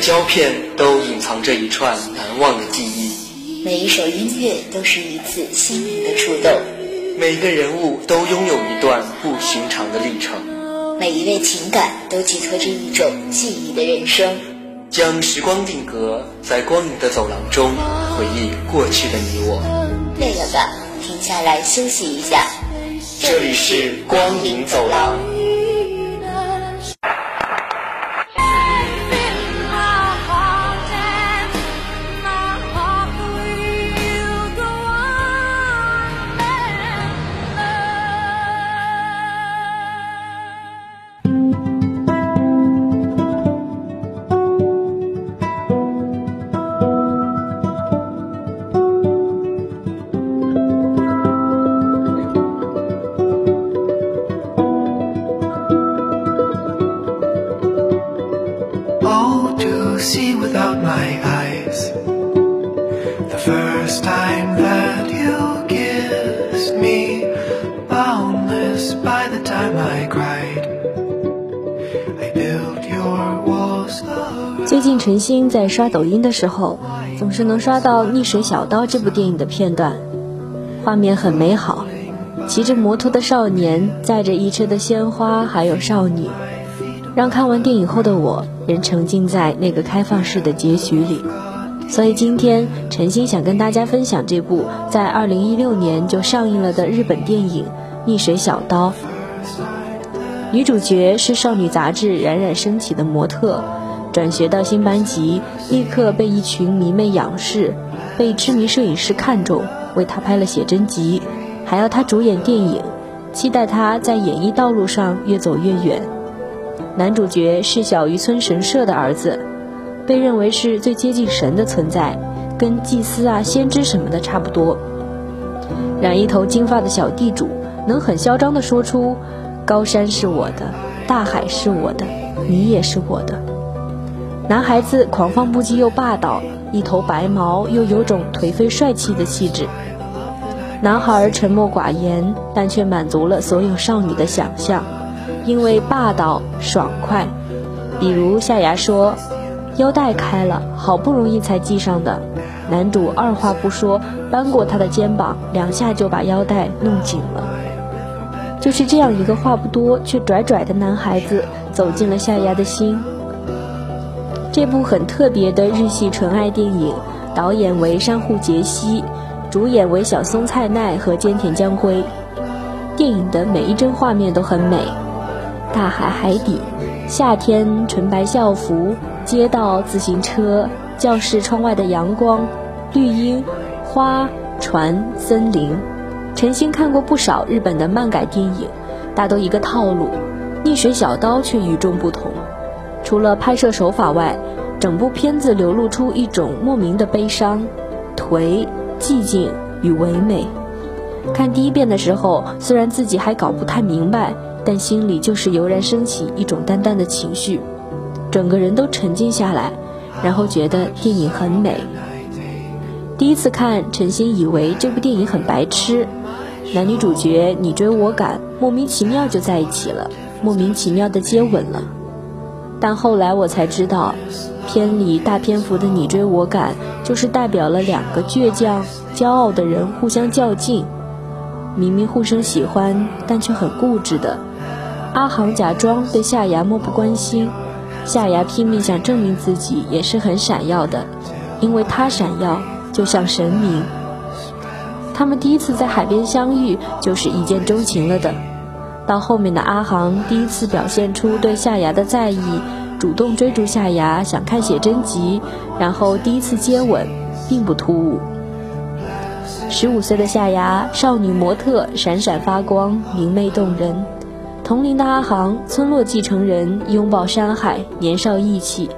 卷胶片都隐藏着一串难忘的记忆，每一首音乐都是一次心灵的触动，每一个人物都拥有一段不寻常的历程，每一位情感都寄托着一种记忆的人生。将时光定格在光影的走廊中，回忆过去的你我。累了吧？停下来休息一下。这里是光影走廊。This time that you give me boundless by the time I cried. I built your walls 最近陈星在刷抖音的时候总是能刷到《溺水小刀》这部电影的片段，画面很美好，骑着摩托的少年载着一车的鲜花，还有少女，让看完电影后的我仍沉浸在那个开放式的结局里。所以今天陈星想跟大家分享这部在2016年就上映了的日本电影《逆水小刀》，女主角是少女杂志冉冉升起的模特。转学到新班级，立刻被一群迷妹仰视，被知名摄影师看中，为她拍了写真集，还要他主演电影，期待他在演艺道路上越走越远。男主角是小渔村神社的儿子，被认为是最接近神的存在，跟祭司啊、先知什么的差不多。染一头金发的小地主能很嚣张地说出：“高山是我的，大海是我的，你也是我的。”男孩子狂放不羁又霸道，一头白毛又有种颓废帅气的气质。男孩沉默寡言，但却满足了所有少女的想象，因为霸道爽快。比如夏芽说：“腰带开了，好不容易才系上的。”男主二话不说，扳过她的肩膀，两下就把腰带弄紧了。就是这样一个话不多却拽拽的男孩子，走进了夏芽的心。这部很特别的日系纯爱电影，导演为山户杰希，主演为小松菜奈和菅田将晖。电影的每一帧画面都很美，大海、海底、夏天、纯白校服、街道、自行车、教室窗外的阳光、绿荫、花、船、森林。陈星看过不少日本的漫改电影，大都一个套路，《逆水小刀》却与众不同。除了拍摄手法外，整部片子流露出一种莫名的悲伤、颓、寂静与唯美。看第一遍的时候，虽然自己还搞不太明白，但心里就是油然升起一种淡淡的情绪，整个人都沉静下来，然后觉得电影很美。第一次看，陈星以为这部电影很白痴，男女主角你追我赶，莫名其妙就在一起了，莫名其妙的接吻了。但后来我才知道，片里大篇幅的你追我赶，就是代表了两个倔强、骄傲的人互相较劲。明明互生喜欢，但却很固执的阿航假装对夏芽漠不关心，夏芽拼命想证明自己也是很闪耀的，因为他闪耀就像神明。他们第一次在海边相遇，就是一见钟情了的。到后面的阿航第一次表现出对夏芽的在意，主动追逐夏芽，想看写真集，然后第一次接吻，并不突兀。十五岁的夏芽，少女模特，闪闪发光，明媚动人。同龄的阿航，村落继承人，拥抱山海，年少意气。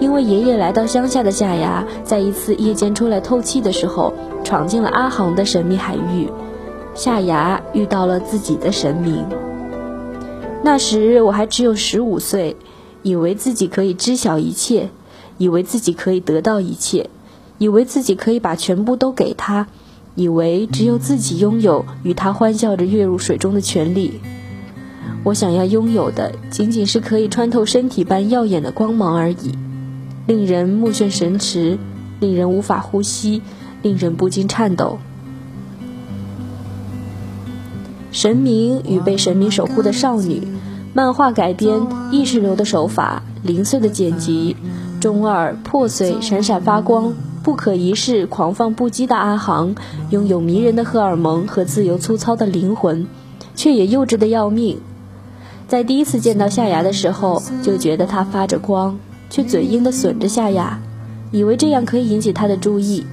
因为爷爷来到乡下的夏芽，在一次夜间出来透气的时候，闯进了阿航的神秘海域。夏芽遇到了自己的神明。那时我还只有十五岁，以为自己可以知晓一切，以为自己可以得到一切，以为自己可以把全部都给他，以为只有自己拥有与他欢笑着跃入水中的权利。我想要拥有的，仅仅是可以穿透身体般耀眼的光芒而已。令人目眩神驰，令人无法呼吸，令人不禁颤抖。神明与被神明守护的少女，漫画改编，意识流的手法，零碎的剪辑，中二、破碎、闪闪发光。不可一世、狂放不羁的阿航，拥有迷人的荷尔蒙和自由粗糙的灵魂，却也幼稚的要命。在第一次见到夏芽的时候，就觉得她发着光，却嘴硬的损着夏芽，以为这样可以引起她的注意，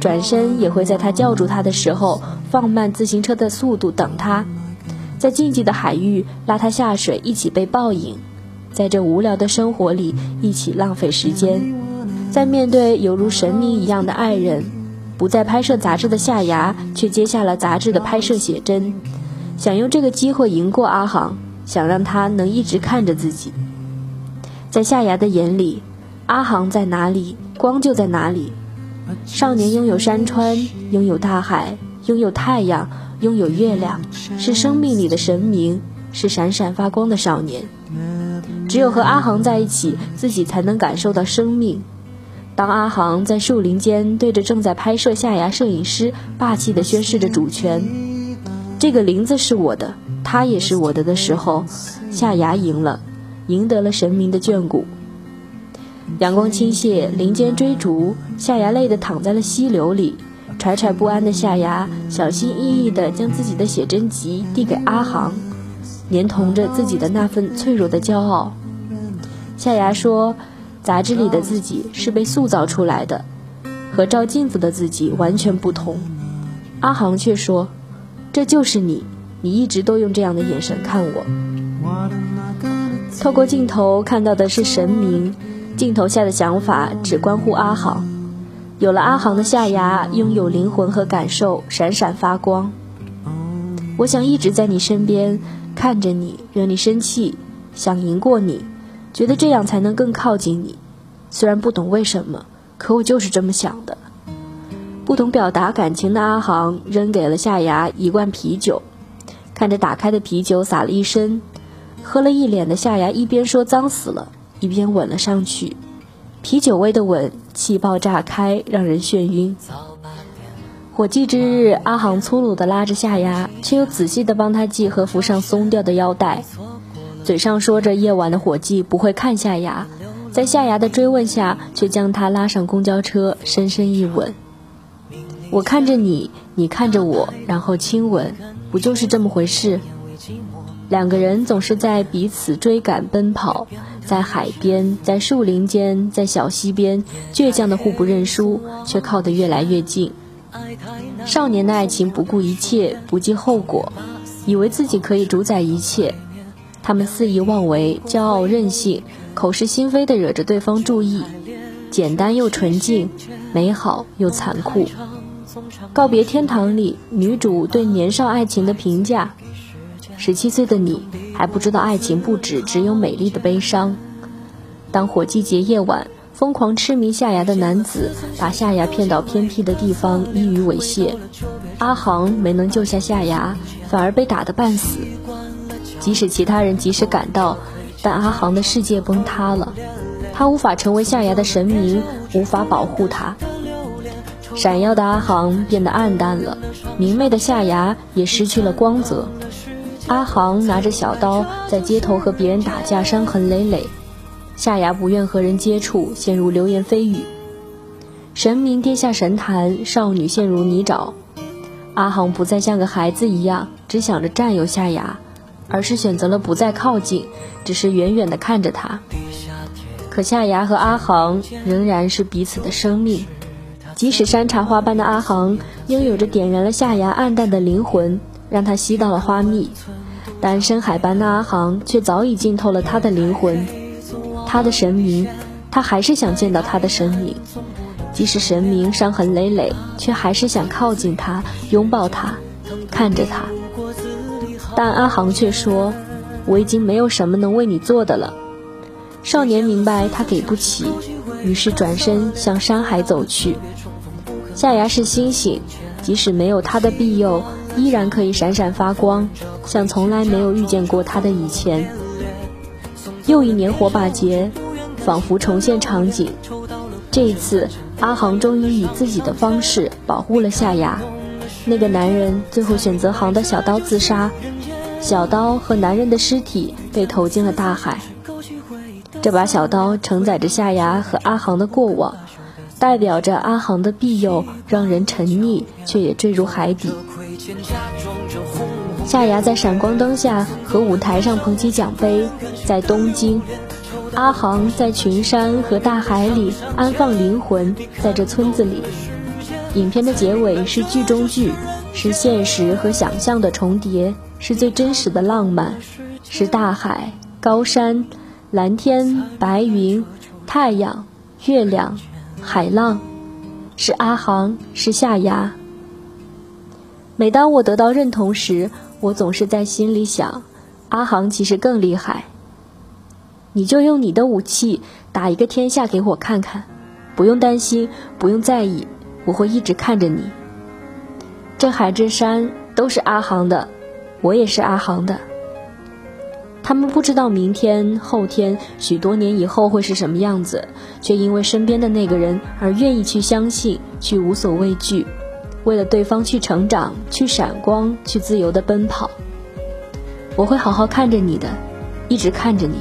转身也会在她叫住他的时候放慢自行车的速度等他，在禁忌的海域拉他下水一起被报应，在这无聊的生活里一起浪费时间。在面对犹如神明一样的爱人，不再拍摄杂志的夏芽却接下了杂志的拍摄写真，想用这个机会赢过阿航，想让他能一直看着自己。在夏芽的眼里，阿航在哪里，光就在哪里。少年拥有山川，拥有大海，拥有太阳，拥有月亮，是生命里的神明，是闪闪发光的少年。只有和阿航在一起，自己才能感受到生命。当阿航在树林间对着正在拍摄夏芽摄影师霸气地宣示着主权，这个林子是我的，他也是我的的时候，夏芽赢了，赢得了神明的眷顾。阳光倾泻，林间追逐，夏芽累得躺在了溪流里，惴惴不安的夏芽小心翼翼地将自己的写真集递给阿航，连同着自己的那份脆弱的骄傲。夏芽说。杂志里的自己是被塑造出来的，和照镜子的自己完全不同。阿航却说：“这就是你，你一直都用这样的眼神看我。”透过镜头看到的是神明，镜头下的想法只关乎阿航。有了阿航的下牙，拥有灵魂和感受，闪闪发光。我想一直在你身边，看着你，惹你生气，想赢过你。觉得这样才能更靠近你，虽然不懂为什么，可我就是这么想的。不懂表达感情的阿航扔给了夏芽一罐啤酒，看着打开的啤酒洒了一身，喝了一脸的夏芽一边说脏死了，一边吻了上去。啤酒味的吻，气泡炸开，让人眩晕。火祭之日，阿航粗鲁地拉着夏芽，却又仔细地帮他系和服上松掉的腰带。嘴上说着夜晚的火祭不会看夏牙，在夏牙的追问下，却将他拉上公交车，深深一吻。我看着你，你看着我，然后亲吻，不就是这么回事？两个人总是在彼此追赶奔跑，在海边，在树林间，在小溪边，倔强的互不认输，却靠得越来越近。少年的爱情不顾一切，不计后果，以为自己可以主宰一切。他们肆意妄为，骄傲任性，口是心非的惹着对方注意，简单又纯净，美好又残酷。告别天堂里，女主对年少爱情的评价：十七岁的你还不知道爱情不止只有美丽的悲伤。当火季节夜晚，疯狂痴迷夏芽的男子把夏芽骗到偏僻的地方依于猥亵，阿航没能救下夏芽，反而被打得半死。即使其他人及时赶到，但阿航的世界崩塌了，他无法成为夏芽的神明，无法保护他。闪耀的阿航变得暗淡了，明媚的夏芽也失去了光泽。阿航拿着小刀在街头和别人打架，伤痕累累。夏芽不愿和人接触，陷入流言蜚语。神明跌下神坛，少女陷入泥沼。阿航不再像个孩子一样，只想着占有夏芽。而是选择了不再靠近，只是远远地看着他。可夏芽和阿航仍然是彼此的生命，即使山茶花般的阿航拥有着点燃了夏芽暗淡的灵魂，让他吸到了花蜜，但深海般的阿航却早已浸透了他的灵魂。他的神明，他还是想见到他的神明，即使神明伤痕累累，却还是想靠近他，拥抱他，看着他。但阿航却说：“我已经没有什么能为你做的了。”少年明白他给不起，于是转身向山海走去。夏芽是星星，即使没有他的庇佑，依然可以闪闪发光，像从来没有遇见过他的以前。又一年火把节，仿佛重现场景。这一次，阿航终于以自己的方式保护了夏芽。那个男人最后选择航的小刀自杀，小刀和男人的尸体被投进了大海。这把小刀承载着夏芽和阿航的过往，代表着阿航的庇佑让人沉溺，却也坠入海底。夏芽在闪光灯下和舞台上捧起奖杯，在东京；阿航在群山和大海里安放灵魂，在这村子里。影片的结尾是剧中剧，是现实和想象的重叠，是最真实的浪漫，是大海、高山、蓝天、白云、太阳、月亮、海浪，是阿航，是夏芽。每当我得到认同时，我总是在心里想，阿航其实更厉害。你就用你的武器打一个天下给我看看，不用担心，不用在意，我会一直看着你。这海这山都是阿航的，我也是阿航的。他们不知道明天、后天、许多年以后会是什么样子，却因为身边的那个人而愿意去相信，去无所畏惧。为了对方去成长，去闪光，去自由的奔跑。我会好好看着你的，一直看着你。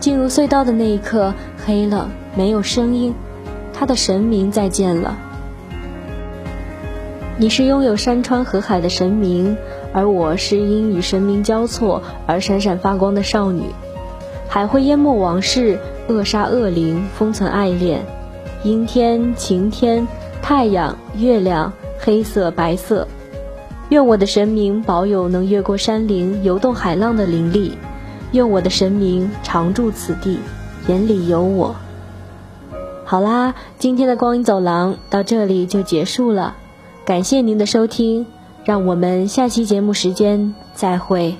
进入隧道的那一刻，黑了，没有声音。他的神明再见了。你是拥有山川河海的神明，而我是因与神明交错而闪闪发光的少女。海会淹没往事，扼杀恶灵，封存爱恋。阴天，晴天。太阳、月亮，黑色、白色。愿我的神明保有能越过山林、游动海浪的灵力。愿我的神明常驻此地，眼里有我。好啦，今天的光影走廊到这里就结束了，感谢您的收听，让我们下期节目时间再会。